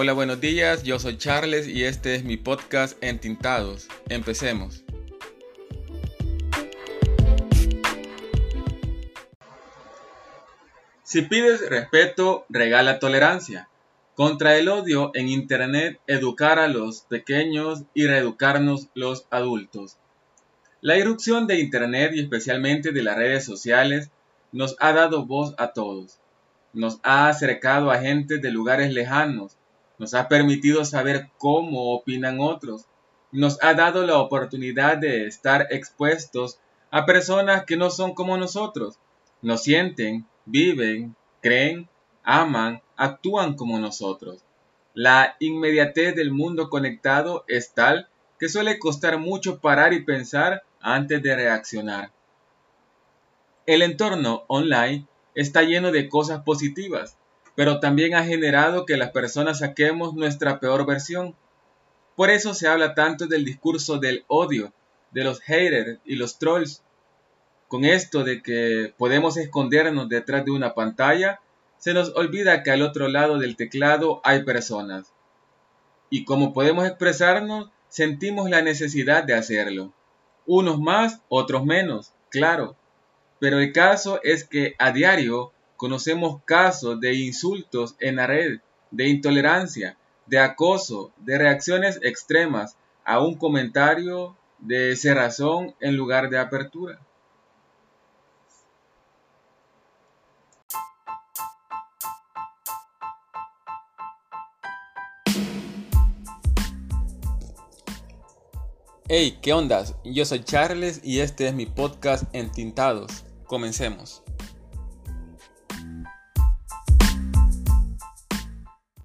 Hola, buenos días, yo soy Charles y este es mi podcast Entintados. Empecemos. Si pides respeto, regala tolerancia. Contra el odio en Internet, educar a los pequeños y reeducarnos los adultos. La irrupción de Internet y especialmente de las redes sociales nos ha dado voz a todos. Nos ha acercado a gente de lugares lejanos nos ha permitido saber cómo opinan otros, nos ha dado la oportunidad de estar expuestos a personas que no son como nosotros, nos sienten, viven, creen, aman, actúan como nosotros. La inmediatez del mundo conectado es tal que suele costar mucho parar y pensar antes de reaccionar. El entorno online está lleno de cosas positivas, pero también ha generado que las personas saquemos nuestra peor versión. Por eso se habla tanto del discurso del odio, de los haters y los trolls. Con esto de que podemos escondernos detrás de una pantalla, se nos olvida que al otro lado del teclado hay personas. Y como podemos expresarnos, sentimos la necesidad de hacerlo. Unos más, otros menos, claro. Pero el caso es que a diario Conocemos casos de insultos en la red, de intolerancia, de acoso, de reacciones extremas a un comentario de cerrazón en lugar de apertura. Hey, ¿qué ondas? Yo soy Charles y este es mi podcast Entintados. Comencemos.